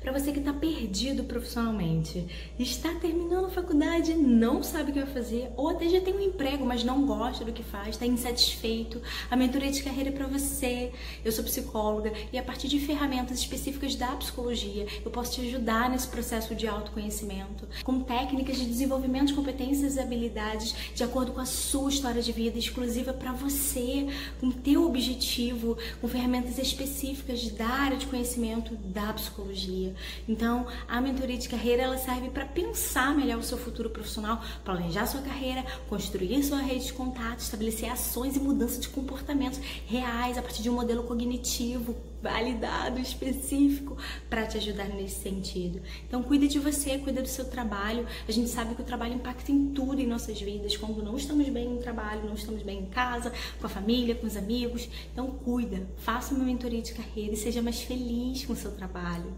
Para você que está perdido profissionalmente, está terminando a faculdade, não sabe o que vai fazer, ou até já tem um emprego, mas não gosta do que faz, está insatisfeito, a mentoria de carreira é para você. Eu sou psicóloga e a partir de ferramentas específicas da psicologia, eu posso te ajudar nesse processo de autoconhecimento, com técnicas de desenvolvimento de competências e habilidades de acordo com a sua história de vida, exclusiva para você, com teu objetivo, com ferramentas específicas da área de conhecimento da psicologia. Então, a mentoria de carreira ela serve para pensar melhor o seu futuro profissional, planejar sua carreira, construir sua rede de contatos, estabelecer ações e mudança de comportamentos reais a partir de um modelo cognitivo validado, específico para te ajudar nesse sentido. Então, cuida de você, cuida do seu trabalho. A gente sabe que o trabalho impacta em tudo em nossas vidas. Quando não estamos bem no trabalho, não estamos bem em casa, com a família, com os amigos. Então, cuida, faça uma mentoria de carreira e seja mais feliz com o seu trabalho.